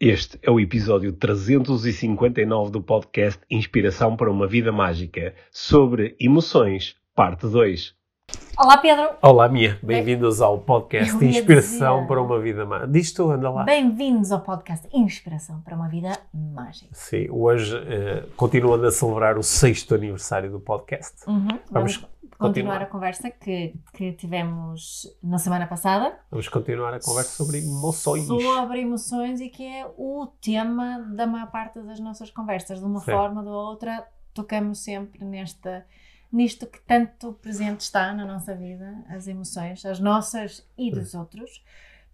Este é o episódio 359 do podcast Inspiração para uma Vida Mágica sobre emoções, parte 2. Olá, Pedro. Olá, Mia. Bem-vindos ao podcast Eu ia Inspiração dizer- para uma Vida Mágica. Diz tu, anda lá. Bem-vindos ao podcast Inspiração para uma Vida Mágica. Sim, hoje, eh, continuando a celebrar o sexto aniversário do podcast, Uhum. vamos, Vamos continuar a conversa que, que tivemos na semana passada Vamos continuar a conversa sobre emoções. sobre emoções e que é o tema da maior parte das nossas conversas. De uma Sim. forma ou de outra, tocamos sempre nesta, nisto que tanto presente está na nossa vida, as emoções, as nossas e dos outros.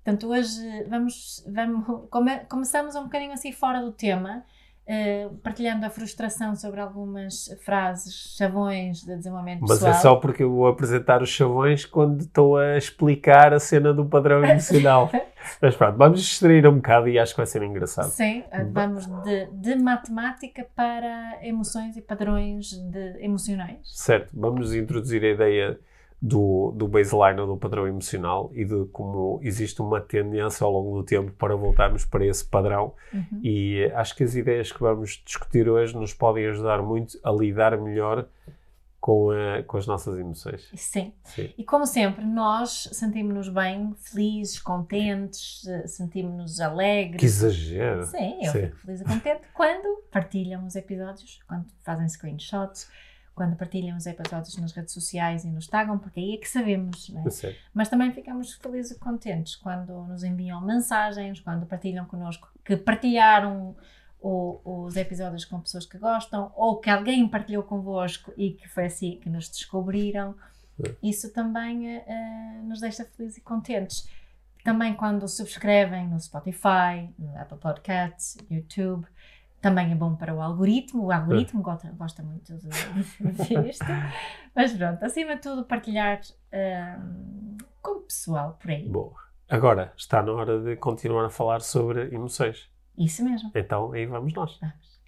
Portanto, hoje vamos, vamos come- começamos um bocadinho assim fora do tema, eh, partilhando a frustração sobre algumas frases, chavões de desenvolvimento Mas pessoal. é só porque eu vou apresentar os chavões quando estou a explicar a cena do padrão emocional. Mas pronto, vamos distrair um bocado e acho que vai ser engraçado. Sim, eh, vamos de, de matemática para emoções e padrões de, emocionais. Certo, vamos introduzir a ideia do, do baseline ou do padrão emocional e de como existe uma tendência ao longo do tempo para voltarmos para esse padrão. Uhum. E acho que as ideias que vamos discutir hoje nos podem ajudar muito a lidar melhor com, a- com as nossas emoções. Sim. Sim. E como sempre, nós sentimos-nos bem, felizes, contentes, eh, sentimos-nos alegres. Que exagero! Sim, eu Sim. fico feliz e contente quando partilham os episódios, quando fazem screenshots, quando partilham os episódios nas redes sociais e nos tagam, porque aí é que sabemos, não é? Mas também ficamos felizes e contentes quando nos enviam mensagens, quando partilham connosco que partilharam o- os episódios com pessoas que gostam ou que alguém partilhou convosco e que foi assim que nos descobriram. É. Isso também eh, nos deixa felizes e contentes. Também quando subscrevem no Spotify, no Apple Podcasts, YouTube. Também é bom para o algoritmo. O algoritmo gosta, gosta muito de, de ver isto. Mas pronto, acima de tudo, partilhar hum, com o pessoal por aí. Bom, agora está na hora de continuar a falar sobre emoções. Isso mesmo. Então aí vamos nós. Vamos.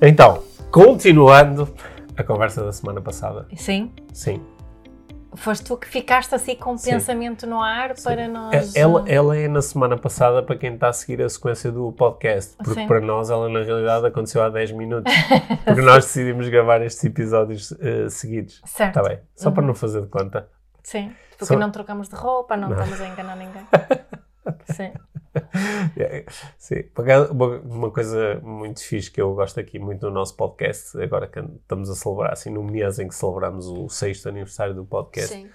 Então, continuando a conversa da semana passada. Sim, Sim. Foste tu que ficaste assim com o Sim. pensamento no ar para nós. É- Ela, hum, ela é na semana passada para quem está a seguir a sequência do podcast, porque Sim. para nós ela na realidade aconteceu há 10 minutos, porque nós decidimos gravar estes episódios eh, seguidos. Certo. Está bem, só para Uhum. não fazer de conta. Sim, porque Só- não trocamos de roupa, não, Não. estamos a enganar ninguém. Sim. É, Sim, uma, coisa muito fixe que eu gosto aqui muito no nosso podcast, agora que estamos a celebrar, assim, no mês em que celebramos o sexto aniversário do podcast, Sim.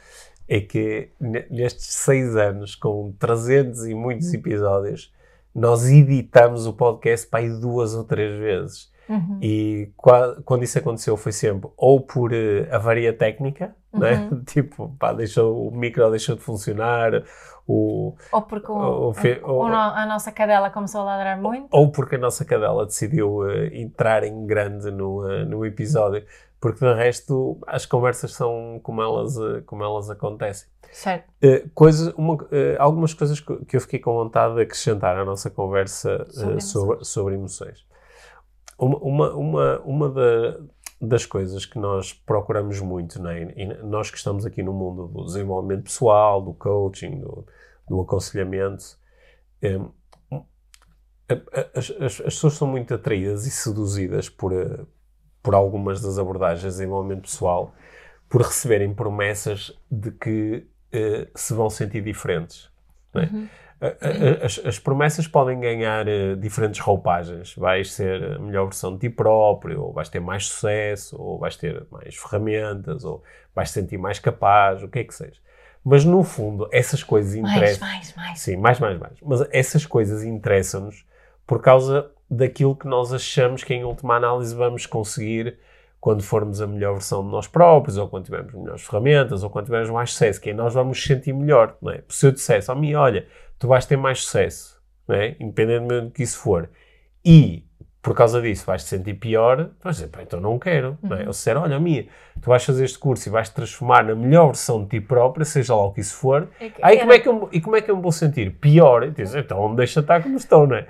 é que ne- nestes seis anos, com 300 e muitos episódios, nós editamos o podcast para aí duas ou três vezes. Uhum. E qua- quando isso aconteceu foi sempre ou por eh, avaria técnica, né? Uhum. tipo, pá, deixou, o micro deixou de funcionar, o, Ou porque o- o- a nossa cadela começou a ladrar muito. ou porque a nossa cadela decidiu eh, entrar em grande no, eh, no episódio, porque de resto as conversas são como elas, eh, como elas acontecem. Certo. Eh, coisa, uma, algumas coisas que, eu fiquei com vontade de acrescentar à nossa conversa Sobre sobre, sobre emoções. Uma, uma, uma, uma da- das coisas que nós procuramos muito, né? e nós que estamos aqui no mundo do desenvolvimento pessoal, do coaching, do, do aconselhamento, a- as, as- as pessoas são muito atraídas e seduzidas por, eh, por algumas das abordagens de desenvolvimento pessoal por receberem promessas de que eh, se vão sentir diferentes. não é? Uhum. As, as promessas podem ganhar eh, diferentes roupagens. Vais ser a melhor versão de ti próprio, ou vais ter mais sucesso, ou vais ter mais ferramentas, ou vais te sentir mais capaz, o que é que seja. Mas no fundo, essas coisas Mais, interessam. mais, mais. Sim, mais, mais, mais. Mas essas coisas interessam-nos por causa daquilo que nós achamos que, em última análise, vamos conseguir quando formos a melhor versão de nós próprios, ou quando tivermos melhores ferramentas, ou quando tivermos mais sucesso, que aí nós vamos sentir melhor, não é? Se eu dissesse, oh, mim, olha, tu vais ter mais sucesso, não é? Independentemente do que isso for, e por causa disso vais te sentir pior, vais dizer, pá, então não quero, não é? Ou se disser, olha, Mia, tu vais fazer este curso e vais te transformar na melhor versão de ti própria, seja lá o que isso for, Aí como é que eu, e como é que eu me vou sentir? Pior? E então deixa estar como estou, não é?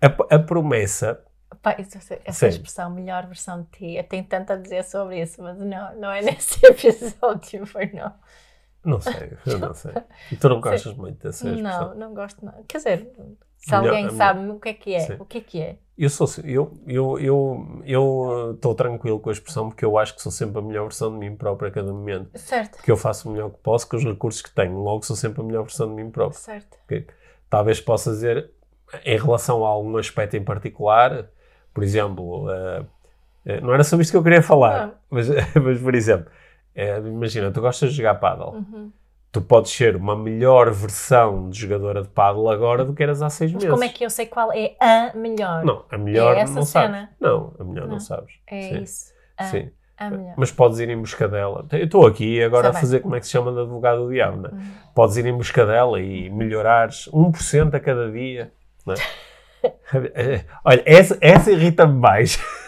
A, a promessa Pá, essa, essa Sim. expressão, melhor versão de ti, eu tenho tanto a dizer sobre isso, mas não, não é nesse episódio, foi não. Não sei, eu não sei. E tu não gostas muito dessa expressão? Não, não gosto não. Quer dizer, se Melhor- alguém melhor- sabe o que é que é, Sim. o que é que é? Eu sou eu eu eu eu estou tranquilo com a expressão porque eu acho que sou sempre a melhor versão de mim próprio a cada momento. Certo, Que eu faço o melhor que posso com os recursos que tenho. Logo sou sempre a melhor versão de mim próprio. certo. Ok? Talvez possa dizer em relação a algum aspecto em particular, por exemplo, eh, não era sobre isto que eu queria falar, Não. mas, mas por exemplo, eh, imagina, tu gostas de jogar paddle. Uhum. Tu podes ser uma melhor versão de jogadora de paddle agora do que eras há seis Mas meses. como é que eu sei qual é a melhor? Não, a melhor É essa não cena? sabes. Não, a melhor não, Não. sabes. É Sim. isso. A, Sim. a melhor. Mas podes ir em busca dela. Eu estou aqui agora Está a fazer como é que se chama de advogado do diabo, né? Uhum. Podes ir em busca dela e melhorares 1% a cada dia. Né? Olha, essa, essa irrita-me mais.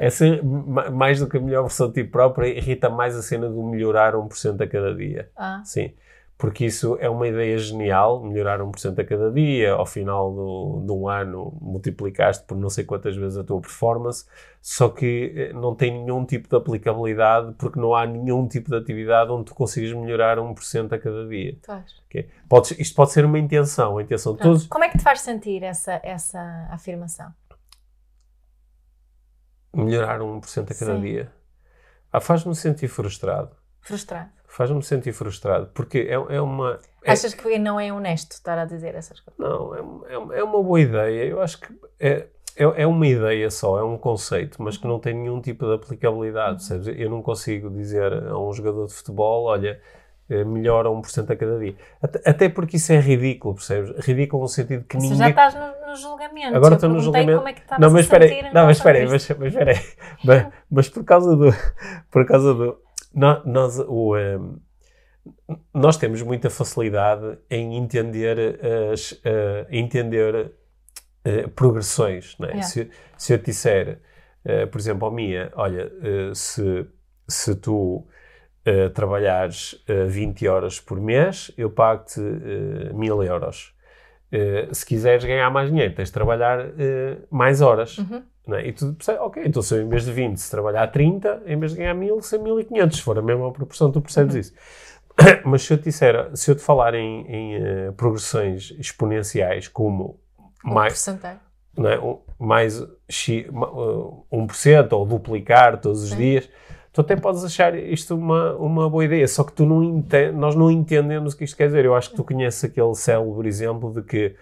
Essa, ma- mais do que a melhor versão de ti própria, irrita mais a cena do melhorar 1% a cada dia. Ah, Sim, porque isso é uma ideia genial, melhorar 1% a cada dia, ao final do, de um ano multiplicaste por não sei quantas vezes a tua performance, só que eh, não tem nenhum tipo de aplicabilidade, porque não há nenhum tipo de atividade onde tu consigas melhorar 1% a cada dia. tu achas? ok? Podes- isto pode ser uma intenção, a intenção de todos, Como é que te faz sentir essa, essa afirmação? melhorar 1% a cada Sim. dia. Ah, faz-me sentir frustrado. Frustrado. Faz-me sentir frustrado, porque é, é uma... é- Achas que não é honesto estar a dizer essas coisas? Não, é, é, é uma boa ideia. Eu acho que é, é, é uma ideia só, é um conceito, mas que não tem nenhum tipo de aplicabilidade. percebes? Eu não consigo dizer a um jogador de futebol: olha, eh, melhora 1% a cada dia. Até, até porque isso é ridículo, percebes? Ridículo no sentido que Ou seja, ninguém. já estás no, no julgamento. Agora estou no julgamento. Como é que estavas Não, mas a espera sentir não, mas espera aí, mas, mas espera aí. mas, mas por causa do. Por causa do. Nó- Nós, o, ehm, nós temos muita facilidade em entender as. eh, entender eh, progressões. Não é? Yeah. se, se eu te disser, eh, por exemplo, ao Mia, olha, se, se tu. trabalhares eh, 20 horas por mês, eu pago-te 1000 euros. Se quiseres ganhar mais dinheiro, tens de trabalhar mais horas. Uhum. É? E tu percebes, ok, então se eu em vez de 20, se trabalhar 30, em vez de ganhar 1000, ser 1500, se for a mesma proporção, tu percebes Uhum. isso. Mas se eu te disser, se eu te falar em, em, eh, progressões exponenciais como Um mais, não é? Um- mais X, uh, 1% ou duplicar todos os Sim. dias, tu até podes achar isto uma, uma boa ideia, só que tu não ente- nós não entendemos o que isto quer dizer. Eu acho que tu conheces aquele célebre exemplo de que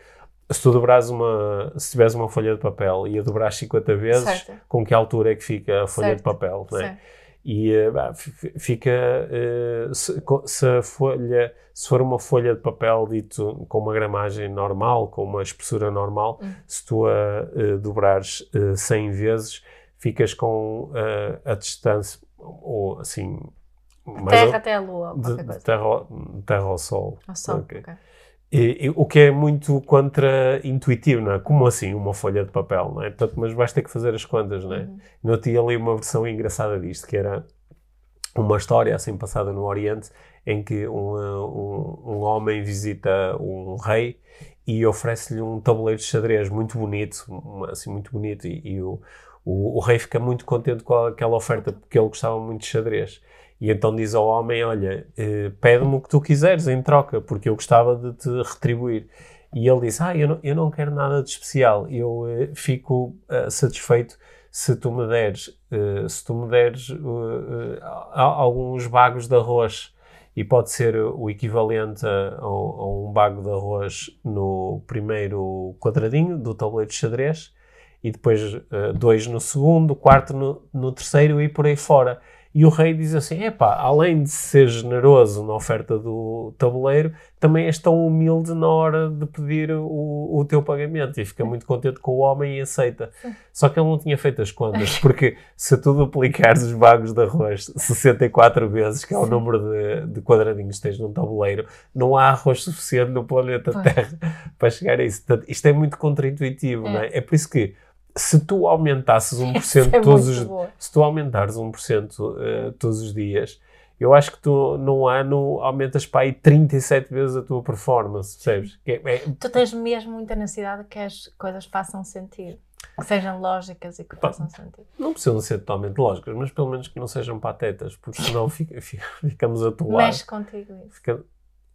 se tu dobrares uma, se tiveres uma folha de papel e a dobrares 50 vezes, Certo. com que altura é que fica a folha de Certo. papel, não é? Certo. E eh, bah, fi- fi- fica, eh, se, se a folha, se for uma folha de papel dito com uma gramagem normal, com uma espessura normal, Hum. se tu a eh, dobrares eh, 100 vezes, ficas com eh, a distância, ou assim, Terra ou- até a lua, de, de terra, ao- terra ao sol. Ao sol, ok. ok. E- e o que é muito contra-intuitivo, não é? Como assim uma folha de papel, não é? Portanto, mas vais ter que fazer as contas, não é? Uhum. Eu tinha ali uma versão engraçada disto, que era uma história assim passada no Oriente, em que um, um, um homem visita um rei e oferece-lhe um tabuleiro de xadrez muito bonito, assim, muito bonito, e, e o, o, o rei fica muito contente com aquela oferta, porque ele gostava muito de xadrez. E então diz ao homem, olha, eh, pede-me o que tu quiseres em troca, porque eu gostava de te retribuir. E ele disse, ah, eu não, eu não quero nada de especial, eu eh, fico eh, satisfeito se tu me deres, eh, se tu me deres alguns bagos de arroz e pode ser o equivalente a, a a um bago de arroz no primeiro quadradinho do tabuleiro de xadrez e depois dois no segundo, quarto no, no terceiro e por aí fora. E o rei diz assim: epá, além de ser generoso na oferta do tabuleiro, também és tão humilde na hora de pedir o, o teu pagamento. E fica muito contente com o homem e aceita. Só que ele não tinha feito as contas, porque se tu duplicares os bagos de arroz 64 vezes, que é o número de, de quadradinhos que tens num tabuleiro, não há arroz suficiente no planeta. Terra para chegar a isso. Portanto, isto é muito contra-intuitivo, É. não é? É por isso que se tu aumentasses 1% Isso é todos os boa. se tu aumentares 1% eh, todos os dias, eu acho que tu num ano aumentas para aí 37 vezes a tua performance, percebes? É- é- Tu tens mesmo muita necessidade que as coisas façam sentido. Que sejam lógicas e que façam sentido. Não precisam ser totalmente lógicas, mas pelo menos que não sejam patetas, porque senão fica, fica, ficamos a tolar. Mexe contigo isso. Fica-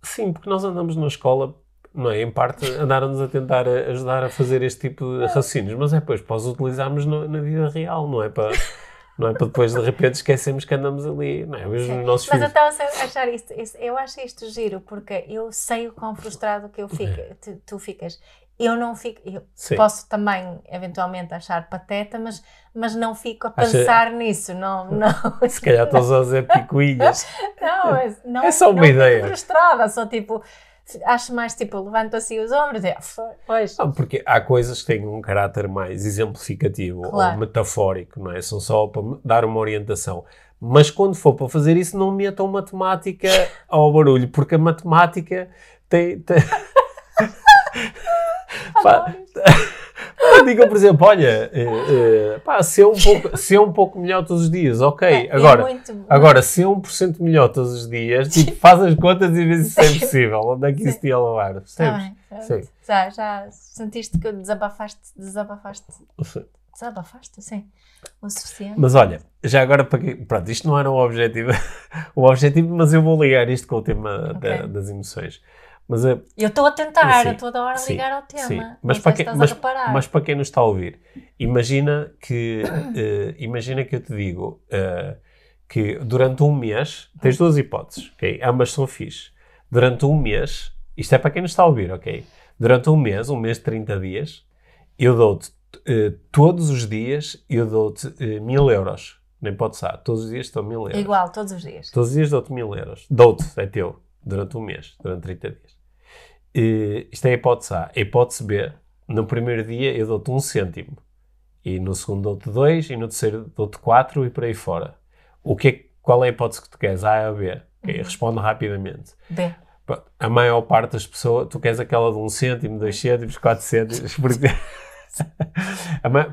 Sim, porque nós andamos na escola, não é? Em parte, andaram-nos a tentar a- ajudar a fazer este tipo de raciocínios, mas é depois para os utilizarmos no- na vida real, não é para. Não é para depois de repente esquecermos que andamos ali, não é? Sim. nossos Mas eu filhos. estava a achar isto, isto- eu acho isto giro, porque eu sei o quão frustrado que eu fico, tu, tu ficas. Eu não fico, eu Sim. posso também eventualmente achar pateta, mas, mas não fico a Acha- pensar nisso, não, não, Se calhar estás a fazer picuinhas. não, é, não, É só uma não ideia. frustrada, só tipo, acho mais tipo, levanto assim os ombros e, "Ah, foi- pois, Não, porque há coisas que têm um caráter mais exemplificativo Claro. ou metafórico, não é? São só para dar uma orientação. Mas quando for para fazer isso, não metam matemática ao barulho, porque a matemática tem. tem... Pá, Digam, por exemplo, olha, eh, pá, se, é um pouco, se é um pouco melhor todos os dias, ok. é, é Agora, muito- agora, se é 1% melhor todos os dias, tipo, faz as contas e vê se isso é possível. Onde é que isso te ia levar? Tá Percebes? Sim. já, já sentiste que desabafaste, desabafaste, Sim. desabafaste, sim, o suficiente. Mas olha, já agora para que. Pronto, isto não era o objetivo, o objetivo, mas eu vou ligar isto com o tema da- Ok. das emoções. Mas, eh, Eu estou a tentar, Sim, eu estou a hora sim, ligar ao tema. sim. Mas para, quem, mas, mas para quem nos está a ouvir, imagina que, eh, imagina que eu te digo eh, que durante um mês, tens duas hipóteses, ok? Ambas são fixe. Durante um mês, isto é para quem nos está a ouvir, ok? Durante um mês, um mês de 30 dias, eu dou-te eh, todos os dias, eu dou-te eh, mil euros. Nem pode ser, todos os dias estou mil euros. Igual, todos os dias. Todos os dias dou-te mil euros. Dou-te, é teu, durante um mês, durante 30 dias. E, isto é a hipótese A. A hipótese B, no primeiro dia eu dou-te um cêntimo. E no segundo dou-te dois, e no terceiro dou-te quatro, e por aí fora. O que é, qual é a hipótese que tu queres? A ou B? Ok, Responde rapidamente. B. A maior parte das pessoas, tu queres aquela de um cêntimo, dois cêntimos, quatro cêntimos, porque...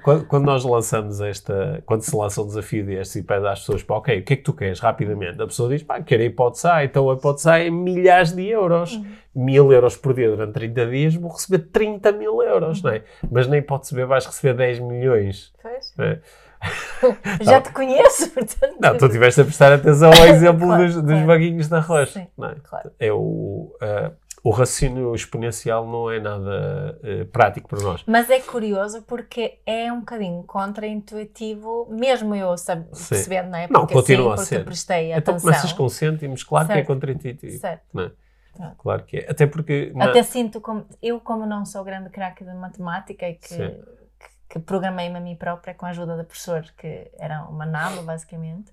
Quando, quando nós lançamos esta, quando se lança um desafio destes e pede às pessoas, pá, ok, o que é que tu queres rapidamente? A pessoa diz, pá, quero a hipótese A, então a hipótese A é milhares de euros. Mil euros por dia durante 30 dias, vou receber 30 mil euros, não é? Mas na hipótese B vais receber 10 milhões. Pois. É? Já te conheço, portanto. não tu tiveste a prestar atenção ao exemplo Claro, dos, dos claro. baguinhos de arroz. Sim, não é? claro. É o, ah, o raciocínio exponencial não é nada ah, prático para nós. Mas é curioso porque é um bocadinho contra-intuitivo, mesmo eu sab- percebendo, não é? Não, Porque, continua a sim, porque ser. prestei Então atenção. começas com cêntimos, claro que é Certo. contra-intuitivo. Certo. não é? Claro que é. Até porque. na- Até sinto como. Eu, como não sou grande craque de matemática e que, que, que programei-me a mim própria com a ajuda da professora, que era uma naba, basicamente,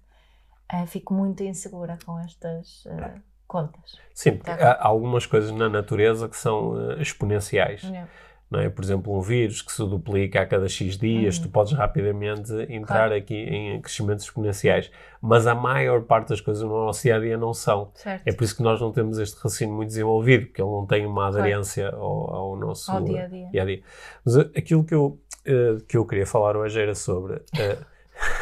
eh, fico muito insegura com estas eh, contas. Sim, porque Tá. há algumas coisas na natureza que são eh, exponenciais. Não. Não é? Por exemplo, um vírus que se duplica a cada X dias, tu podes rapidamente entrar Uhum. Claro. aqui em crescimentos exponenciais. Mas a maior parte das coisas no nosso dia a dia não são. Certo. É por isso que nós não temos este raciocínio muito desenvolvido, porque ele não tem uma aderência ao, ao nosso Ao dia a dia. dia a dia. Mas eh, aquilo que eu, eh, que eu queria falar hoje era sobre. eh,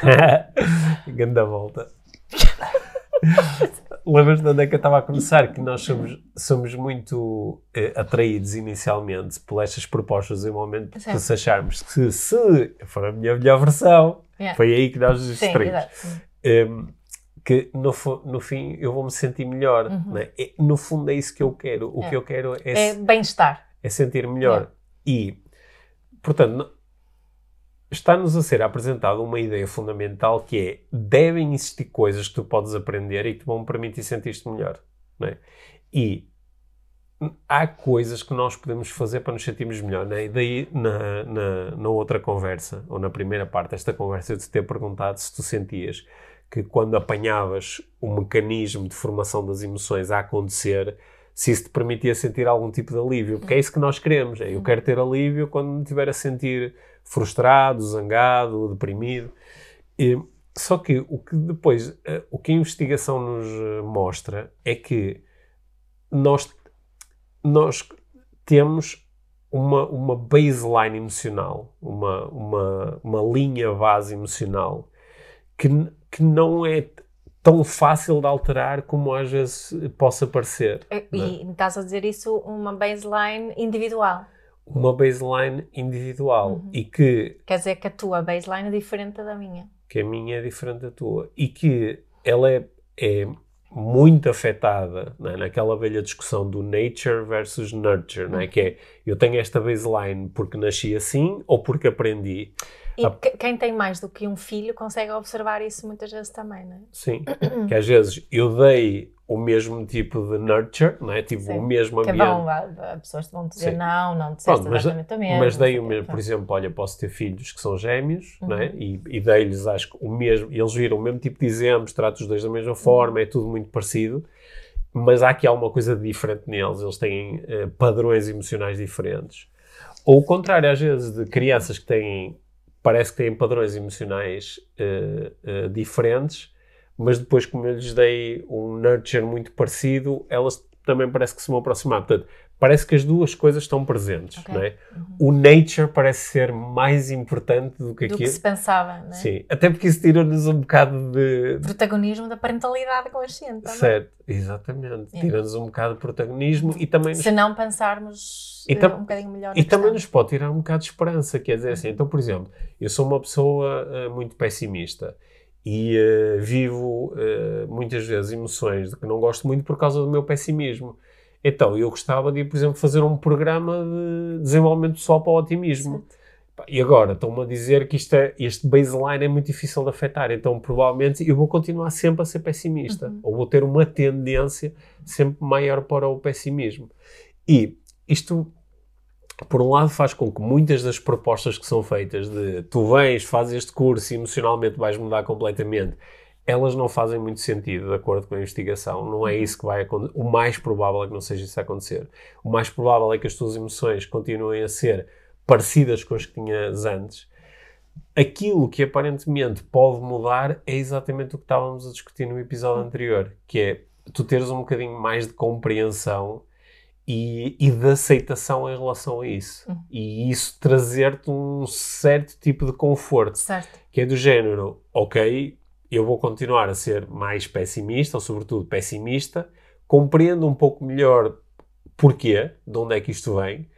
Ganda volta. Lembras de onde é que eu estava a começar? Que nós somos, somos muito eh, atraídos inicialmente por estas propostas em momento que Certo. se acharmos que se for a minha melhor versão, Yeah. foi aí que nós nos Sim, distraímos exato. um, que no, fu- no fim eu vou me sentir melhor. não é? E, no fundo é isso que eu quero. O Uhum. É. que eu quero é, É bem-estar. é sentir melhor. E, portanto, no- está-nos a ser apresentada uma ideia fundamental que é devem existir coisas que tu podes aprender e que vão permitir sentir-te melhor. é? E há coisas que nós podemos fazer para nos sentirmos melhor. E daí, na, na, na outra conversa, ou na primeira parte desta conversa, eu te ter perguntado se tu sentias que quando apanhavas o mecanismo de formação das emoções a acontecer, se isso te permitia sentir algum tipo de alívio. Porque é isso que nós queremos. É, eu quero ter alívio quando me estiver a sentir frustrado, zangado, deprimido. E, só que o que depois, eh, o que a investigação nos eh, mostra é que nós, nós temos uma, uma baseline emocional, uma, uma, uma linha base emocional que, que não é tão fácil de alterar como às vezes possa parecer. E é? e estás a dizer isso uma baseline individual. Uma baseline individual Uhum. e que, Quer dizer que a tua baseline é diferente da minha. que a minha é diferente da tua e que ela é, é muito afetada não é? naquela velha discussão do nature versus nurture, não é? que é eu tenho esta baseline porque nasci assim ou porque aprendi. E que- quem tem mais do que um filho consegue observar isso muitas vezes também, não é? Sim, que às vezes eu dei o mesmo tipo de nurture, não é? tipo Sim. o mesmo Que ambiente. vão, as pessoas vão dizer Sim. não, não disseste Pronto, mas, exatamente o mesmo. mas dei o mesmo, por exemplo, olha, posso ter filhos que são gêmeos, Uhum. não é? E, e dei-lhes, acho que o mesmo, eles viram o mesmo tipo de exemplos, trato os dois da mesma forma, é tudo muito parecido, mas há aqui alguma coisa diferente neles, eles têm eh, padrões emocionais diferentes. Ou o contrário, às vezes, de crianças que têm, parece que têm padrões emocionais eh, eh, diferentes, mas depois, como eu lhes dei um nurture muito parecido, elas também parece que se vão aproximar. Portanto, parece que as duas coisas estão presentes, Ok. não é? O nature parece ser mais importante do que Do que aquilo. se pensava, não é? Sim, até porque isso tira-nos um bocado de. Protagonismo da parentalidade consciente também. Certo, exatamente. É. Tira-nos um bocado de protagonismo e também nos Se não pensarmos tam- um bocadinho melhor E também nos pode tirar um bocado de esperança, quer dizer Uhum. assim, então, por exemplo, eu sou uma pessoa eh, muito pessimista e eh, vivo eh, muitas vezes emoções de que não gosto muito por causa do meu pessimismo. Então, eu gostava de, por exemplo, fazer um programa de desenvolvimento pessoal para o otimismo. Certo. E agora estão-me a dizer que isto é, este baseline é muito difícil de afetar, então provavelmente eu vou continuar sempre a ser pessimista, Uhum. ou vou ter uma tendência sempre maior para o pessimismo. E isto, por um lado, faz com que muitas das propostas que são feitas de tu vens, fazes este curso e emocionalmente vais mudar completamente, elas não fazem muito sentido, de acordo com a investigação. Não é isso que vai acontecer. O mais provável é que não seja isso a acontecer. O mais provável é que as tuas emoções continuem a ser parecidas com as que tinhas antes. Aquilo que aparentemente pode mudar é exatamente o que estávamos a discutir no episódio anterior, que é tu teres um bocadinho mais de compreensão e, e de aceitação em relação a isso. Uhum. E isso trazer-te um certo tipo de conforto Certo. que é do género, ok, eu vou continuar a ser mais pessimista, ou sobretudo pessimista, compreendo um pouco melhor porquê, de onde é que isto vem,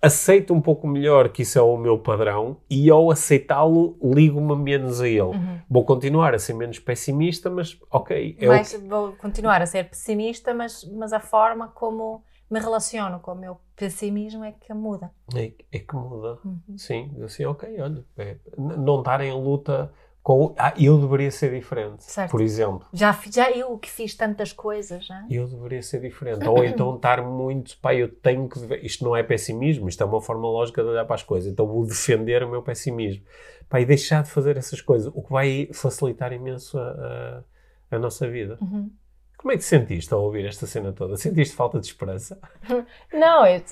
aceito um pouco melhor que isso é o meu padrão e ao aceitá-lo ligo-me menos a ele. Uhum. Vou continuar a ser menos pessimista, mas ok, é Mas vou continuar a ser pessimista, mas, mas a forma como me relaciono com o meu pessimismo é que muda. É, é que muda. Uhum. Sim, assim, ok, olha, é, não estar em luta com. Ah, eu deveria ser diferente, Certo. por exemplo. Já, já eu que fiz tantas coisas, já. Eu deveria ser diferente. Ou então estar muito, pá, eu tenho que. Isto não é pessimismo, isto é uma forma lógica de olhar para as coisas. Então vou defender o meu pessimismo. Pá, e deixar de fazer essas coisas, o que vai facilitar imenso a, a, a nossa vida. Uhum. Como é que te sentiste ao ouvir esta cena toda? Sentiste falta de esperança? Não, eu,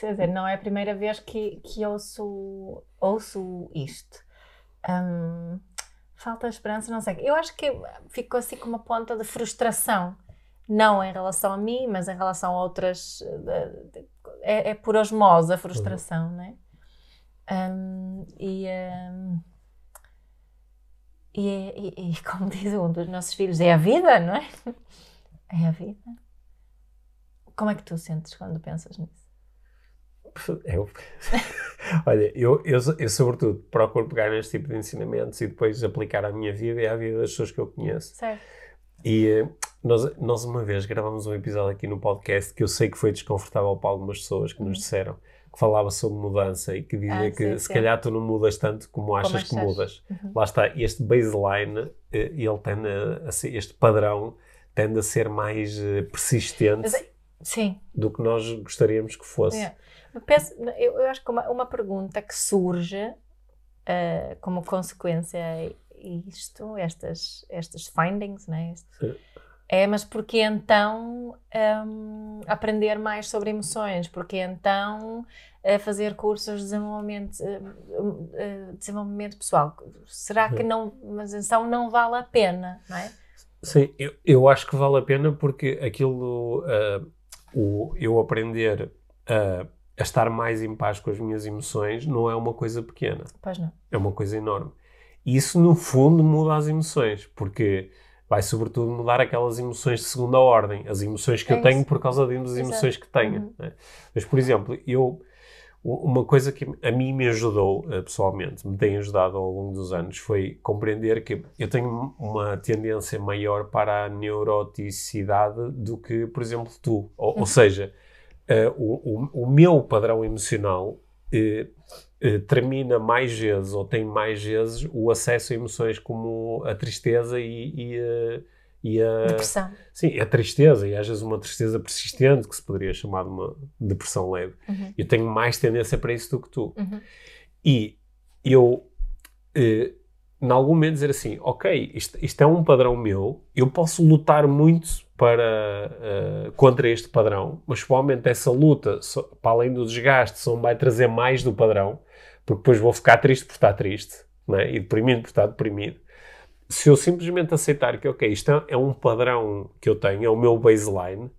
quer dizer, não é a primeira vez que, que ouço, ouço isto. Hum, falta de esperança, não sei. Eu acho que ficou assim com uma ponta de frustração. Não em relação a mim, mas em relação a outras. é, é por osmose a frustração, não é? Hum, e, hum, e, e- e como diz um dos nossos filhos, é a vida, não é? É a vida. Como é que tu sentes quando pensas nisso? Eu, olha, eu, eu, eu sobretudo procuro pegar neste tipo de ensinamentos e depois aplicar à minha vida e à vida das pessoas que eu conheço. Certo. E nós, nós uma vez gravamos um episódio aqui no podcast que eu sei que foi desconfortável para algumas pessoas que nos disseram que falava sobre mudança e que dizia. Ah, que sim, se sim. calhar tu não mudas tanto como achas que mudas. Uhum. Lá está, este baseline, eh, ele tende a, ser, este padrão tende a ser mais eh, persistente Mas é- Sim. do que nós gostaríamos que fosse. É. Eu, penso- eu, eu acho que uma, uma pergunta que surge eh, como consequência isto, estas, estas findings, né? Sim. É, mas porque então hum, aprender mais sobre emoções? Porque então eh, fazer cursos de desenvolvimento, eh, eh, desenvolvimento pessoal? Será que Sim. não, mas então não vale a pena, não é? Sim, eu, eu acho que vale a pena porque aquilo, ah, o, eu aprender a, a estar mais em paz com as minhas emoções não é uma coisa pequena, Pois não. é uma coisa enorme. E isso, no fundo, muda as emoções, porque vai, sobretudo, mudar aquelas emoções de segunda ordem, as emoções que É eu tenho por causa das Exato. emoções que tenho. Uhum. né? Mas, por exemplo, eu, uma coisa que a mim me ajudou uh, pessoalmente, me tem ajudado ao longo dos anos, foi compreender que eu tenho uma tendência maior para a neuroticidade do que, por exemplo, tu. Ou, ou uhum. seja, uh, o, o, o, meu padrão emocional uh, termina mais vezes ou tem mais vezes o acesso a emoções como a tristeza e, e e a depressão. Sim, a tristeza, e às vezes uma tristeza persistente, que se poderia chamar de uma depressão leve. Uhum. Eu tenho mais tendência para isso do que tu. Uhum. E eu, eh, em algum momento, dizer assim: ok, isto, isto, é um padrão meu, eu posso lutar muito para, uh, contra este padrão, mas provavelmente essa luta, só, para além do desgaste, só me vai trazer mais do padrão, porque depois vou ficar triste por estar triste, é? e deprimido por estar deprimido se eu simplesmente aceitar que, ok, isto é, é um padrão que eu tenho, é o meu baseline,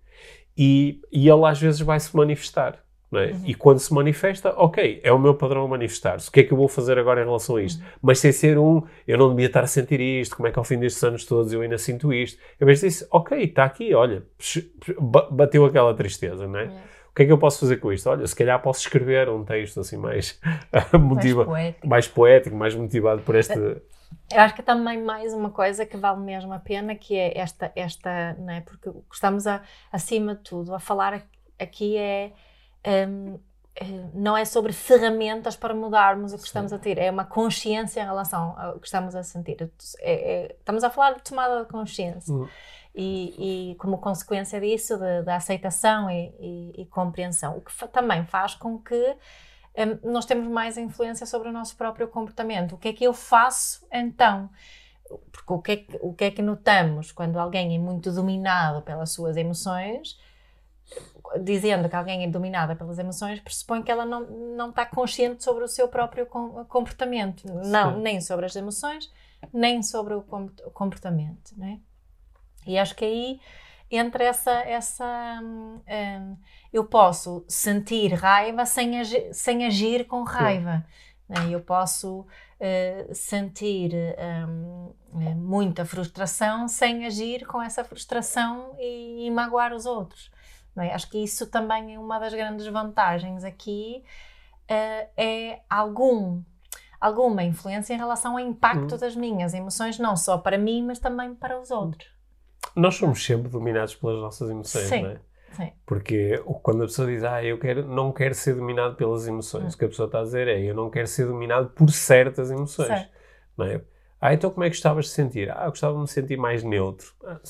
e, e ele às vezes vai se manifestar. É? Uhum. E quando se manifesta, ok, é o meu padrão a manifestar-se. O que é que eu vou fazer agora em relação a isto? Uhum. Mas sem ser um, eu não devia estar a sentir isto, como é que ao fim destes anos todos eu ainda sinto isto? Em vez disso, ok, está aqui, olha, bateu aquela tristeza, não é? Uhum. O que é que eu posso fazer com isto? Olha, se calhar posso escrever um texto assim mais, motiva, mais, poético. mais poético, mais motivado por este, eu acho que também mais uma coisa que vale mesmo a pena, que é esta, esta não é? porque o que estamos a, acima de tudo a falar aqui é um, eh, não é sobre ferramentas para mudarmos o que Sim. estamos a ter, é uma consciência em relação ao que estamos a sentir. É, é, estamos a falar de tomada de consciência. Uhum. E, e, como consequência disso, da aceitação e, e, e, compreensão, o que também faz com que nós temos mais influência sobre o nosso próprio comportamento. O que é que eu faço então? Porque o que, é que, o que é que notamos quando alguém é muito dominado pelas suas emoções? Dizendo que alguém é dominada pelas emoções, pressupõe que ela não, não está consciente sobre o seu próprio comportamento. Não, nem sobre as emoções, nem sobre o comportamento. Né? E acho que aí entre essa. essa um, hum, eu posso sentir raiva sem agir, sem agir com raiva. Né? Eu posso uh, sentir um, eh, muita frustração sem agir com essa frustração e, e magoar os outros. É? Acho que isso também é uma das grandes vantagens aqui. Uh, é algum alguma influência em relação ao impacto hum. das minhas emoções, não só para mim, mas também para os outros. Nós somos sempre dominados pelas nossas emoções, Sim. não é? Sim. Porque quando a pessoa diz, ah, eu quero, não quero ser dominado pelas emoções, hum. o que a pessoa está a dizer é, eu não quero ser dominado por certas emoções. Certo. Não é? Ah, então como é que gostavas de sentir? Ah, gostava de me sentir mais neutro. Ah,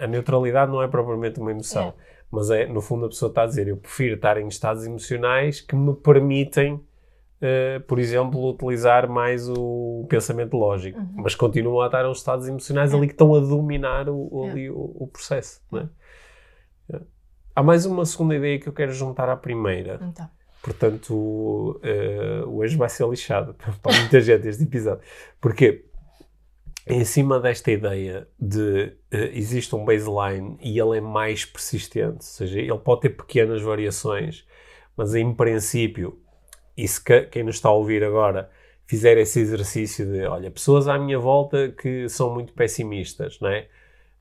a neutralidade não é propriamente uma emoção, é. mas é, no fundo, a pessoa está a dizer, eu prefiro estar em estados emocionais que me permitem uh, por exemplo, utilizar mais o pensamento lógico, uhum. mas continuam a estar uns estados emocionais é. ali que estão a dominar o, o, é. o, o processo. É? é? Há mais uma segunda ideia que eu quero juntar à primeira. Então. Portanto, uh, hoje vai ser lixado para muita gente este episódio. Porque em cima desta ideia de uh, existe um baseline e ele é mais persistente, ou seja, ele pode ter pequenas variações, mas em princípio e se quem nos está a ouvir agora fizer esse exercício de, olha, pessoas à minha volta que são muito pessimistas, não é?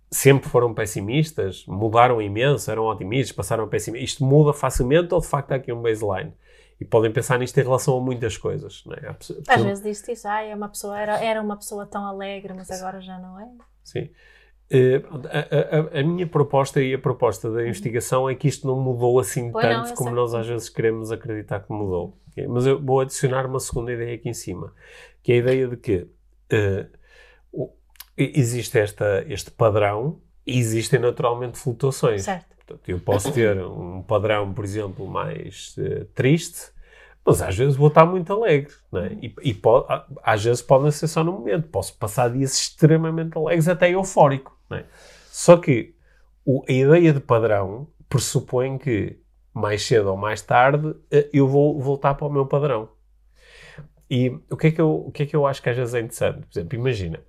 Sempre foram pessimistas, mudaram imenso, eram otimistas, passaram a pessimistas. Isto muda facilmente ou de facto há aqui um baseline? E podem pensar nisto em relação a muitas coisas, não é? Pessoa, Às vezes diz-te isso, ah, é uma pessoa, era, era uma pessoa tão alegre, mas agora já não é. Sim. Uh, a, a, a, minha proposta e a proposta da investigação é que isto não mudou assim tanto não, como nós às vezes queremos acreditar que mudou. Mas eu vou adicionar uma segunda ideia aqui em cima, que é a ideia de que uh, existe esta, este padrão e existem naturalmente flutuações. Certo. Portanto, eu posso ter um padrão, por exemplo, mais uh, triste, mas às vezes vou estar muito alegre, não é? E, e pode, às vezes podem ser só no momento. Posso passar dias extremamente alegres, até eufórico, não é? Só que o, a ideia de padrão pressupõe que mais cedo ou mais tarde, eh, eu vou voltar para o meu padrão. E o que é que eu, o que é que eu acho que às vezes é interessante? Por exemplo, imagina,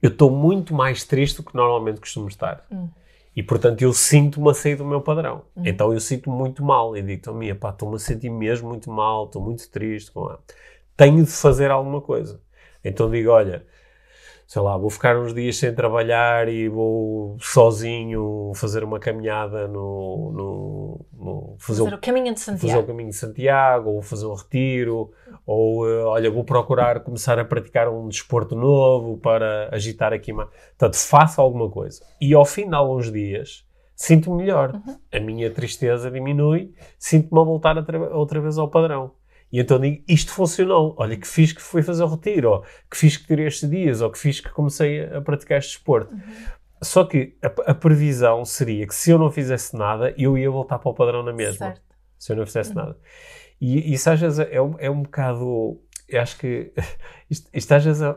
eu estou muito mais triste do que normalmente costumo estar. Hum. E, portanto, eu sinto-me a sair do meu padrão. Hum. Então, eu sinto-me muito mal. E digo, minha pá, estou-me a sentir mesmo muito mal, estou muito triste. Com Tenho de fazer alguma coisa. Então, digo, olha, sei lá, vou ficar uns dias sem trabalhar e vou sozinho fazer uma caminhada no. no, no fazer, fazer o, caminho de Santiago. Fazer o caminho de Santiago, ou fazer um retiro, ou uh, olha, vou procurar começar a praticar um desporto novo para agitar aqui mais. Portanto, faça alguma coisa. E ao fim de alguns dias sinto-me melhor. Uhum. A minha tristeza diminui, sinto-me a voltar outra vez ao padrão. E então digo, isto funcionou. Olha, que fiz que fui fazer o retiro, ou que fiz que tirei estes dias, ou que fiz que comecei a praticar este desporto. Uhum. Só que a, a, previsão seria que se eu não fizesse nada, eu ia voltar para o padrão na mesma. Certo. Se eu não fizesse uhum. nada. E isso às vezes é um, é um bocado. Eu acho que isto, isto às vezes é,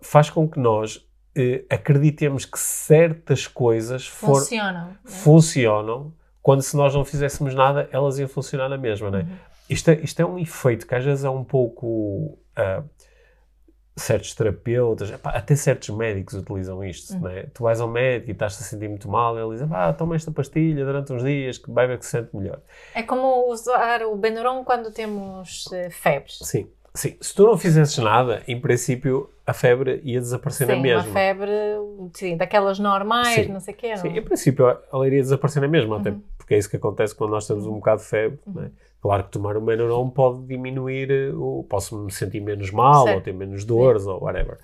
faz com que nós eh, acreditemos que certas coisas for, funcionam, né? funcionam quando se nós não fizéssemos nada, elas iam funcionar na mesma, não é? Uhum. Isto, é, isto é um efeito que às vezes é um pouco. Uh, certos terapeutas, epá, até certos médicos utilizam isto, uhum. é? Tu vais ao médico e estás-te a sentir muito mal, ele diz, ah, toma esta pastilha durante uns dias que vai ver que se sente melhor. É como usar o Benuron quando temos uh, febres. Sim, sim. Se tu não fizesses nada, em princípio, a febre ia desaparecer sim, na mesma. Sim, uma febre, sim, daquelas normais, sim. não sei o quê. Não? Sim, em princípio, ela iria desaparecer na mesma, uhum. até porque é isso que acontece quando nós temos um bocado de febre, uhum. Claro que tomar um Benuron pode diminuir, eh, o, posso me sentir menos mal, certo. ou ter menos dores, Sim. ou whatever.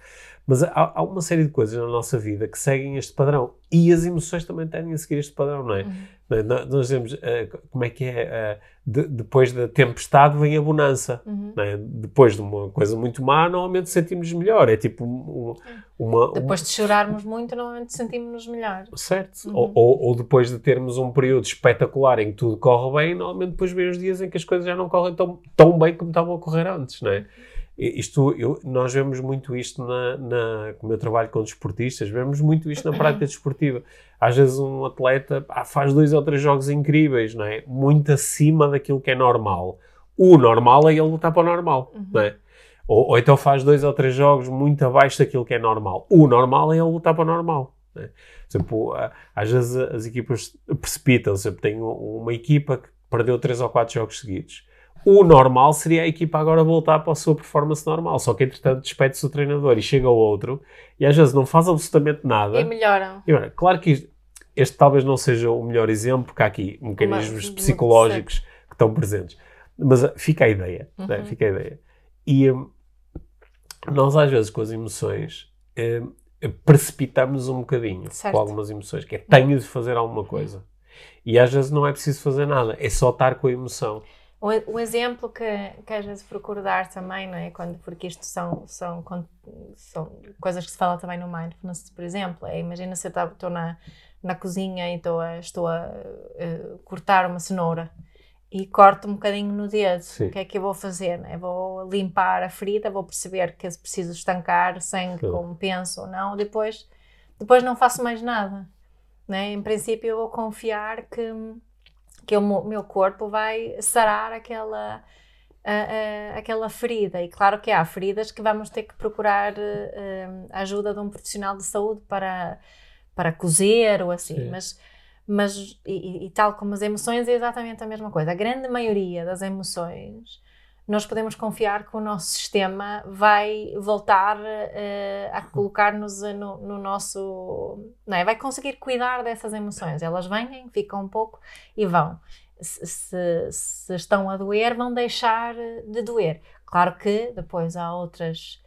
Mas há, há, uma série de coisas na nossa vida que seguem este padrão. E as emoções também tendem a seguir este padrão, não é? Uhum. É? Nós dizemos, uh, como é que é? Uh, de, depois da tempestade vem a bonança. Uhum. É? Depois de uma coisa muito má, normalmente sentimos melhor. É tipo um, uma. Depois de chorarmos muito, normalmente sentimos-nos melhor. Certo. Uhum. Ou, ou, ou, depois de termos um período espetacular em que tudo corre bem, normalmente depois vem os dias em que as coisas já não correm tão, tão bem como estavam a correr antes, não é? Isto, eu, nós vemos muito isto na, na, como eu trabalho com desportistas, vemos muito isto na prática desportiva. Às vezes um atleta ah, faz dois ou três jogos incríveis, não é? Muito acima daquilo que é normal. O normal é ele lutar para o normal, uhum. não é? Ou, ou, então faz dois ou três jogos muito abaixo daquilo que é normal. O normal é ele lutar para o normal. Não é? Por exemplo, às vezes as equipas precipitam-se. Tem uma equipa que perdeu três ou quatro jogos seguidos o normal seria a equipa agora voltar para a sua performance normal. Só que, entretanto, despede-se o treinador e chega o outro e às vezes não faz absolutamente nada. E melhoram. E, claro que este, este, talvez não seja o melhor exemplo, porque há aqui mecanismos psicológicos que estão presentes. Mas uh, fica a ideia. Né? Uhum. Né? Fica a ideia. E um, nós, às vezes, com as emoções, um, precipitamos um bocadinho certo. com algumas emoções, que é tenho de fazer alguma coisa. E às vezes não é preciso fazer nada, é só estar com a emoção. O, exemplo que, que às vezes procuro dar também, não é? Quando, porque isto são, são, são coisas que se fala também no mindfulness, por exemplo. É, imagina se eu estou na, na cozinha e estou a, estou a uh, cortar uma cenoura e corto um bocadinho no dedo. Sim. O que é que eu vou fazer? É? Vou limpar a ferida, vou perceber que preciso estancar sangue, Sim. como penso ou não. Depois, depois não faço mais nada. Né? Em princípio, eu vou confiar que que o meu corpo vai sarar aquela, aquela ferida. E claro que há feridas que vamos ter que procurar uh, a ajuda de um profissional de saúde para, para cozer ou assim. Sim. Mas, mas e, e, tal como as emoções, é exatamente a mesma coisa. A grande maioria das emoções nós podemos confiar que o nosso sistema vai voltar uh, a colocar-nos no, no, nosso. Não é? Vai conseguir cuidar dessas emoções. Elas vêm, ficam um pouco e vão. Se, se, estão a doer, vão deixar de doer. Claro que depois há outras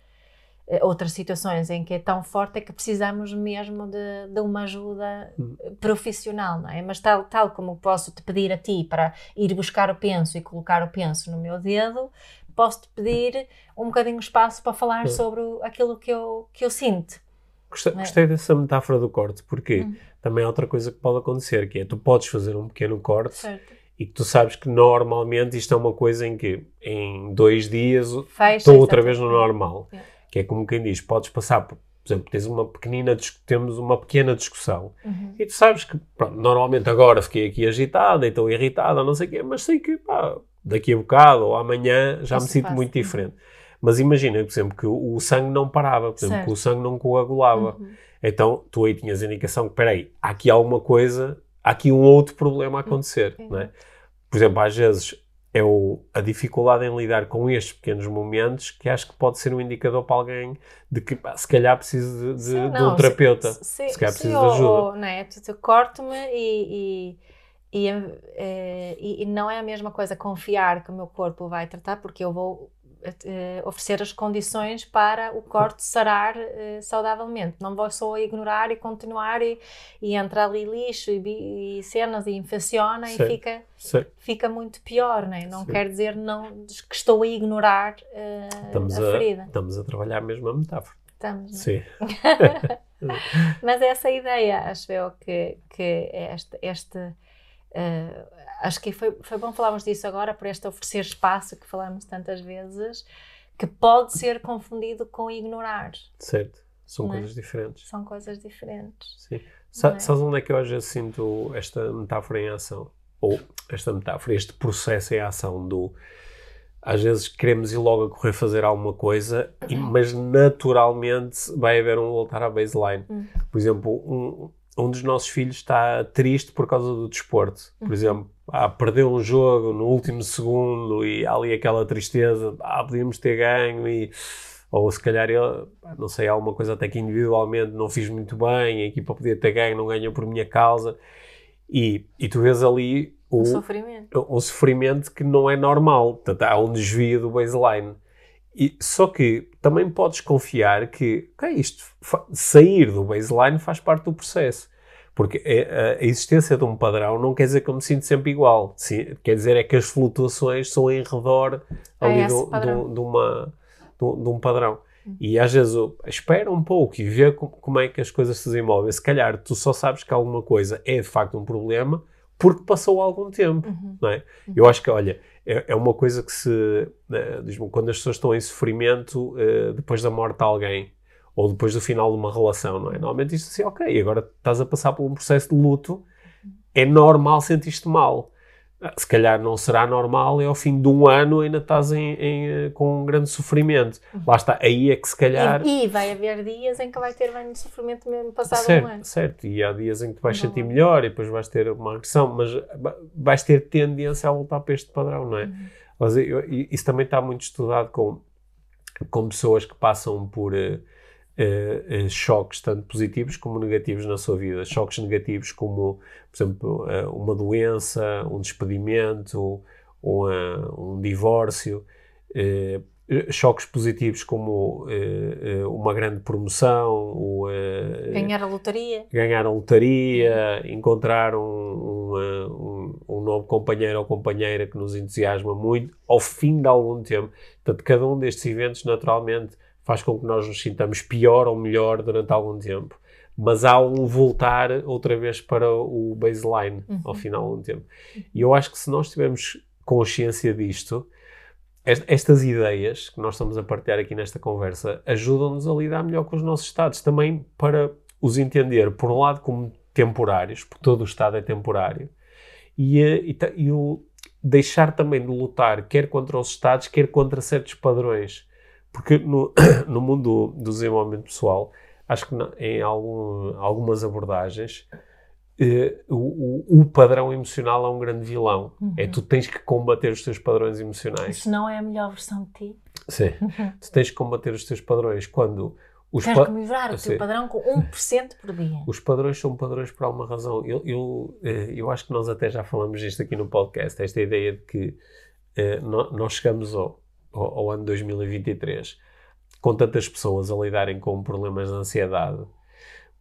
outras situações em que é tão forte é que precisamos mesmo de, de uma ajuda hum. profissional, não é? Mas tal, tal como posso te pedir a ti para ir buscar o penso e colocar o penso no meu dedo, posso te pedir um bocadinho de espaço para falar hum. sobre aquilo que eu, que eu sinto. Gostei, é? gostei dessa metáfora do corte, porque hum. também há outra coisa que pode acontecer, que é tu podes fazer um pequeno corte certo. e que tu sabes que normalmente isto é uma coisa em que em dois dias estou outra vez no normal. É que é como quem diz, podes passar por, por exemplo, tens uma pequenina, temos uma pequena discussão uhum. e tu sabes que, pronto, normalmente agora fiquei aqui agitada e estou irritada, não sei o quê, mas sei que, pá, daqui a bocado ou amanhã já Isso me sinto muito diferente. Mas imagina, por exemplo, que o, o sangue não parava, por exemplo, certo. que o sangue não coagulava. Uhum. Então, tu aí tinhas a indicação que, peraí, há aqui alguma coisa, há aqui um outro problema a acontecer, uhum. não é? Por exemplo, às vezes é o, a dificuldade em lidar com estes pequenos momentos que acho que pode ser um indicador para alguém de que pá, se calhar precisa de, de, Sim, de não, um terapeuta. Se, se calhar sim, precisa de ajuda. ou, não é? Tu, corto-me e, e, e, eh, e- e não é a mesma coisa confiar que o meu corpo vai tratar, porque eu vou oferecer as condições para o corte sarar eh, saudavelmente. Não vou só ignorar e continuar e, e entra ali lixo e, e cenas e infecciona e Sim. fica, Sim. fica muito pior, não é? Não Sim. quer dizer não, que estou a ignorar eh, Estamos a a, ferida. estamos a trabalhar mesmo a metáfora. Estamos, é? Sim. Mas essa é ideia, acho eu, que, que este, este eh, acho que foi, foi bom falarmos disso agora, por este oferecer espaço que falamos tantas vezes, que pode ser confundido com ignorar. Certo. São Não é? coisas diferentes. São coisas diferentes. Sim. Sa é? Sabes onde é que eu às vezes sinto esta metáfora em ação? Ou esta metáfora, este processo em ação do. Às vezes queremos ir logo a correr fazer alguma coisa, mas naturalmente vai haver um voltar à baseline. Hum. Por exemplo, um, um dos nossos filhos está triste por causa do desporto. Por exemplo, ah, perdeu um jogo no último segundo e há ali aquela tristeza, ah, podíamos ter ganho e ou se calhar pá, não sei, alguma coisa até que individualmente não fiz muito bem, a equipa podia ter ganho, não ganhou por minha causa. E, e tu vês ali O o, sofrimento. um sofrimento que não é normal. Portanto, há um desvio do baseline. E, só que também podes confiar que ok, isto sair do baseline faz parte do processo. Porque é- a, existência de um padrão não quer dizer que eu me sinto sempre igual. Sim, quer dizer é que as flutuações são em redor Ah, ali esse do- do- de, uma, do- de um padrão. Hum. E às vezes espera um pouco e vê co- como é que as coisas se desenvolvem. Se calhar tu só sabes que alguma coisa é de facto um problema porque passou algum tempo Uhum. não é? Eu acho que, olha, é, é uma coisa que se. diz-me, quando as pessoas estão em sofrimento eh, depois da morte de alguém ou depois do final de uma relação, não é? Normalmente isto assim, ok, agora estás a passar por um processo de luto, é normal sentir-te mal. Se calhar não será normal e ao fim de um ano ainda estás em, em, eh, com um grande sofrimento. Lá está, aí é que se calhar. E, e vai haver dias em que vai ter banho de sofrimento mesmo passado certo, um ano. certo, e há dias em que vais sentir é? melhor e depois vais ter uma agressão, mas vais ter tendência a voltar para este padrão, não é? Uhum. Mas eu- isso também está muito estudado com, com pessoas que passam por eh, eh, choques tanto positivos como negativos na sua vida. Choques negativos como, por exemplo, eh, uma doença, um despedimento, uma- um divórcio. choques positivos como uma grande promoção, o, eh, Ganhar a lotaria. ganhar a lotaria, encontrar um, uh, um- um novo companheiro ou companheira que nos entusiasma muito ao fim de algum tempo. Portanto, cada um destes eventos, naturalmente, faz com que nós nos sintamos pior ou melhor durante algum tempo. Mas há um voltar outra vez para o baseline ao Uhum. final de um tempo. E eu acho que se nós tivermos consciência disto, est- estas ideias que nós estamos a partilhar aqui nesta conversa ajudam-nos a lidar melhor com os nossos estados, também para os entender, por um lado, como temporários, porque todo o estado é temporário, e, eh, e, e o deixar também de lutar, quer contra os estados, quer contra certos padrões. Porque no, no mundo do desenvolvimento pessoal, acho que em algum- algumas abordagens, eh, o, o- o padrão emocional é um grande vilão. É Uhum. tu tens que combater os teus padrões emocionais. Isso não é a melhor versão de ti. Sim. tu tens que combater os teus padrões quando os, Tens que melhorar o teu padrão com 1% por dia. os padrões são padrões por alguma razão. Eu, eu, eh, eu acho que nós até já falamos disto aqui no podcast, esta ideia de que eh, nós chegamos ao, ao, ao ano 2023 com tantas pessoas a lidarem com problemas de ansiedade,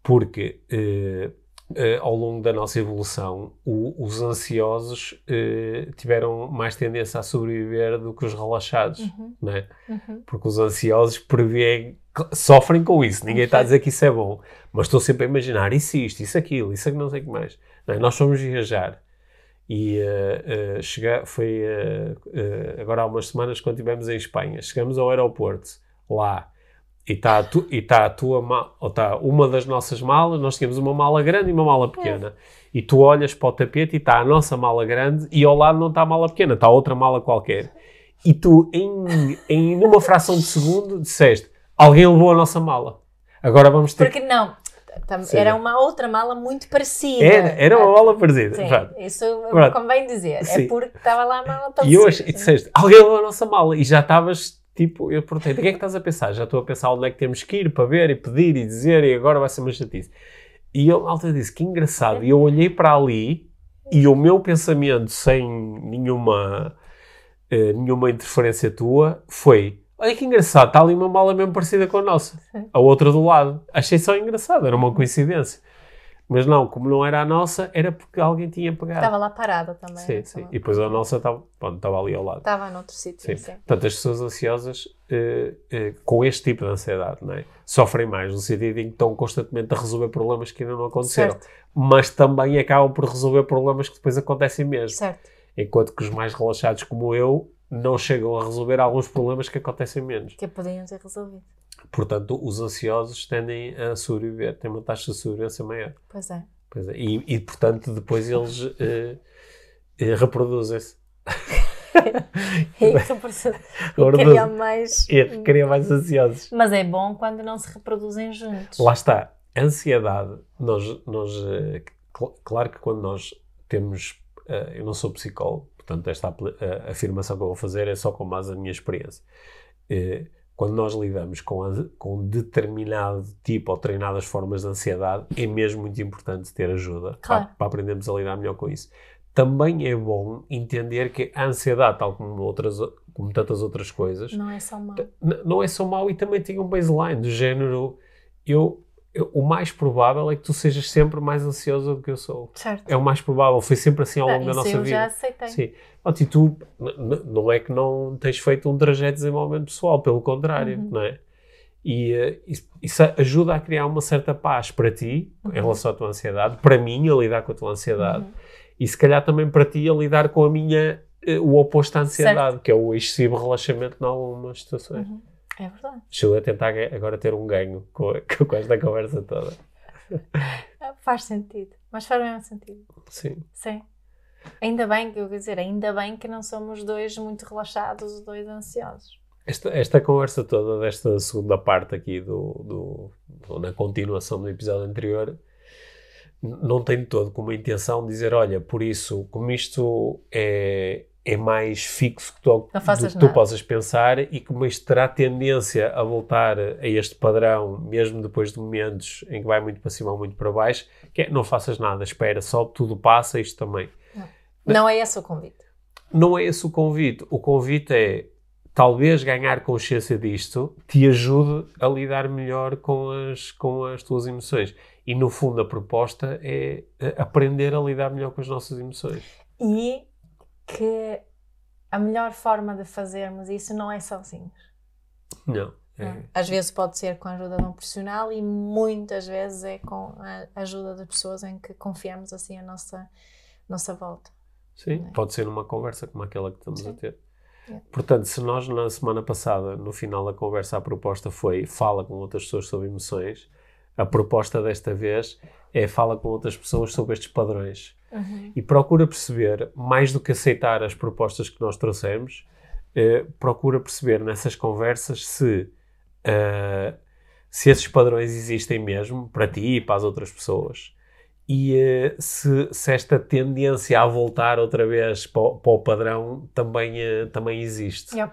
porque eh, eh, ao longo da nossa evolução o- os ansiosos eh, tiveram mais tendência a sobreviver do que os relaxados, Uhum, não é? uhum. porque os ansiosos prevêem, sofrem com isso. Ninguém está a dizer que isso é bom, mas estou sempre a imaginar isso, isto, isso, aquilo, isso, não sei o que mais. Não é? Nós fomos viajar e eh, eh, chega, foi eh, agora há umas semanas quando estivemos em Espanha. Chegamos ao aeroporto lá e está a, tu, e tá a tua ma- ou está uma das nossas malas. Nós tínhamos uma mala grande e uma mala pequena. E tu olhas para o tapete e está a nossa mala grande e ao lado não está a mala pequena, está outra mala qualquer. E tu, em, em numa fração de segundo, disseste: Alguém levou a nossa mala. Agora vamos ter. Porque não, Sim. era uma outra mala muito parecida. Era, era uma bola parecida. Sim, Pronto. isso Pronto. convém dizer. Sim. É porque estava lá a mala E parecida. eu achei, e disseste, alguém levou a nossa mala e já estavas tipo, eu perguntei, o que é que estás a pensar? Já estou a pensar onde é que temos que ir para ver e pedir e dizer e agora vai ser uma chatice. E eu, a alta disse, que engraçado. E eu olhei para ali e o meu pensamento, sem nenhuma, eh, nenhuma interferência tua, foi: olha que engraçado, está ali uma mala mesmo parecida com a nossa, a outra do lado. Achei só engraçado, era uma coincidência. Mas não, como não era a nossa, era porque alguém tinha pegado. Estava lá parada também. sim, sim. E depois a nossa estava, pronto, estava ali ao lado. Estava noutro sítio. Sim. Sim. Portanto, as pessoas ansiosas eh, eh, com este tipo de ansiedade não é? sofrem mais, no sentido em que estão constantemente a resolver problemas que ainda não aconteceram, Certo, mas também acabam por resolver problemas que depois acontecem mesmo. certo. Enquanto que os mais relaxados, como eu, não chegam a resolver alguns problemas que acontecem menos. Que podiam ter resolvido. Portanto, os ansiosos tendem a sobreviver, têm uma taxa de sobrevivência maior. Pois é. Pois é. E, e, portanto, depois eles eh, reproduzem-se. E que por- Agora queria mais. E mais ansiosos. Mas é bom quando não se reproduzem juntos. Lá está. Ansiedade, nós, nós eh, cl- claro que quando nós temos, eu não sou psicólogo, portanto esta afirmação que eu vou fazer é só com base na minha experiência. Eh, quando nós lidamos com, a- com determinado tipo ou treinadas formas de ansiedade, é mesmo muito importante ter ajuda Claro. para, para aprendermos a lidar melhor com isso. Também é bom entender que a ansiedade, tal como, outras, como tantas outras coisas, Não é só mal. Não é só mau e também tem um baseline do género eu, eu- o mais provável é que tu sejas sempre mais ansiosa do que eu sou Certo. é o mais provável, foi sempre assim ao longo da isso nossa eu vida já aceitei. Sim. Pronto, e tu não é que não tens feito um trajeto de desenvolvimento pessoal, pelo contrário, Uhum. não é? E eh, isso, ajuda a criar uma certa paz para ti, Uhum. em relação à tua ansiedade, para mim, a lidar com a tua ansiedade, Uhum. e se calhar também para ti, a lidar com a minha, eh, o oposto à ansiedade, que é o excessivo relaxamento em algumas situações. Uhum. É verdade. Estou a tentar agora ter um ganho com, com esta conversa toda. Ah, Faz sentido. Mas faz mesmo sentido. Sim. Sim. Ainda bem que eu quero dizer, ainda bem que não somos dois muito relaxados, os dois ansiosos. Esta, esta conversa toda desta segunda parte aqui do, do, na continuação do episódio anterior não tem de todo como intenção dizer, olha, por isso, como isto é, é mais fixo que tu, Não que tu possas pensar e como isto terá tendência a voltar a este padrão, mesmo depois de momentos em que vai muito para cima ou muito para baixo, que é, não faças nada, espera, só tudo passa, isto também. Não é esse o convite. Não é esse o convite. O convite é talvez ganhar consciência disto te ajude a lidar melhor com as, com as tuas emoções. E no fundo a proposta é eh, aprender a lidar melhor com as nossas emoções. E que a melhor forma de fazermos isso não é sozinhos. Não. É? Às vezes pode ser com a ajuda de um profissional e muitas vezes é com a ajuda de pessoas em que confiamos assim a nossa, nossa volta. Sim, é? pode ser numa conversa como aquela que estamos a Sim. ter. É. Portanto, se nós na semana passada, no final da conversa, a proposta foi fala com outras pessoas sobre emoções, a proposta desta vez é fala com outras pessoas sobre estes padrões. Uhum. e procura perceber, mais do que aceitar as propostas que nós trouxemos, eh, procura perceber nessas conversas se, eh, se esses padrões existem mesmo para ti e para as outras pessoas. E eh, se, se esta tendência a voltar outra vez para, o- para o padrão também, eh, também existe. Yep.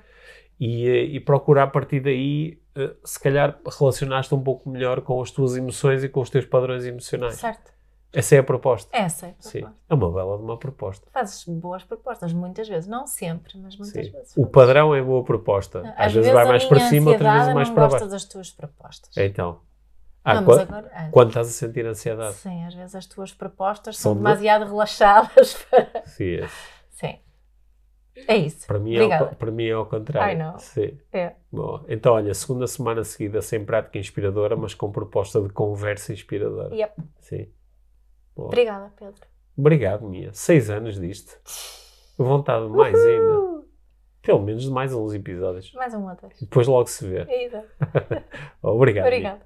E, e procurar a partir daí, se calhar, relacionar-te um pouco melhor com as tuas emoções e com os teus padrões emocionais. Certo. Essa é a proposta. Essa é a Sim, proposta. é uma bela de uma proposta. Fazes boas propostas, muitas vezes. Não sempre, mas muitas Sim. vezes. O padrão é boa proposta. Às, vezes, vai mais para cima, outras vezes mais não para baixo. das tuas propostas. Então, ah, não, mas quan- agora, ah, quando estás a sentir ansiedade. Sim, às vezes as tuas propostas São são de- demasiado relaxadas para. Sim, é. Sim. É isso. para, mim é ao, para mim é ao contrário. I know. Sim. É. Bom, então, olha, segunda semana seguida sem prática inspiradora, mas com proposta de conversa inspiradora. Yep. Sim. Boa. Obrigada, Pedro. Obrigado, Mia. Seis anos disto. Vontade de mais ainda. Pelo menos de mais uns episódios. mais um outro. Depois logo se vê. Exato. Obrigado. Obrigada.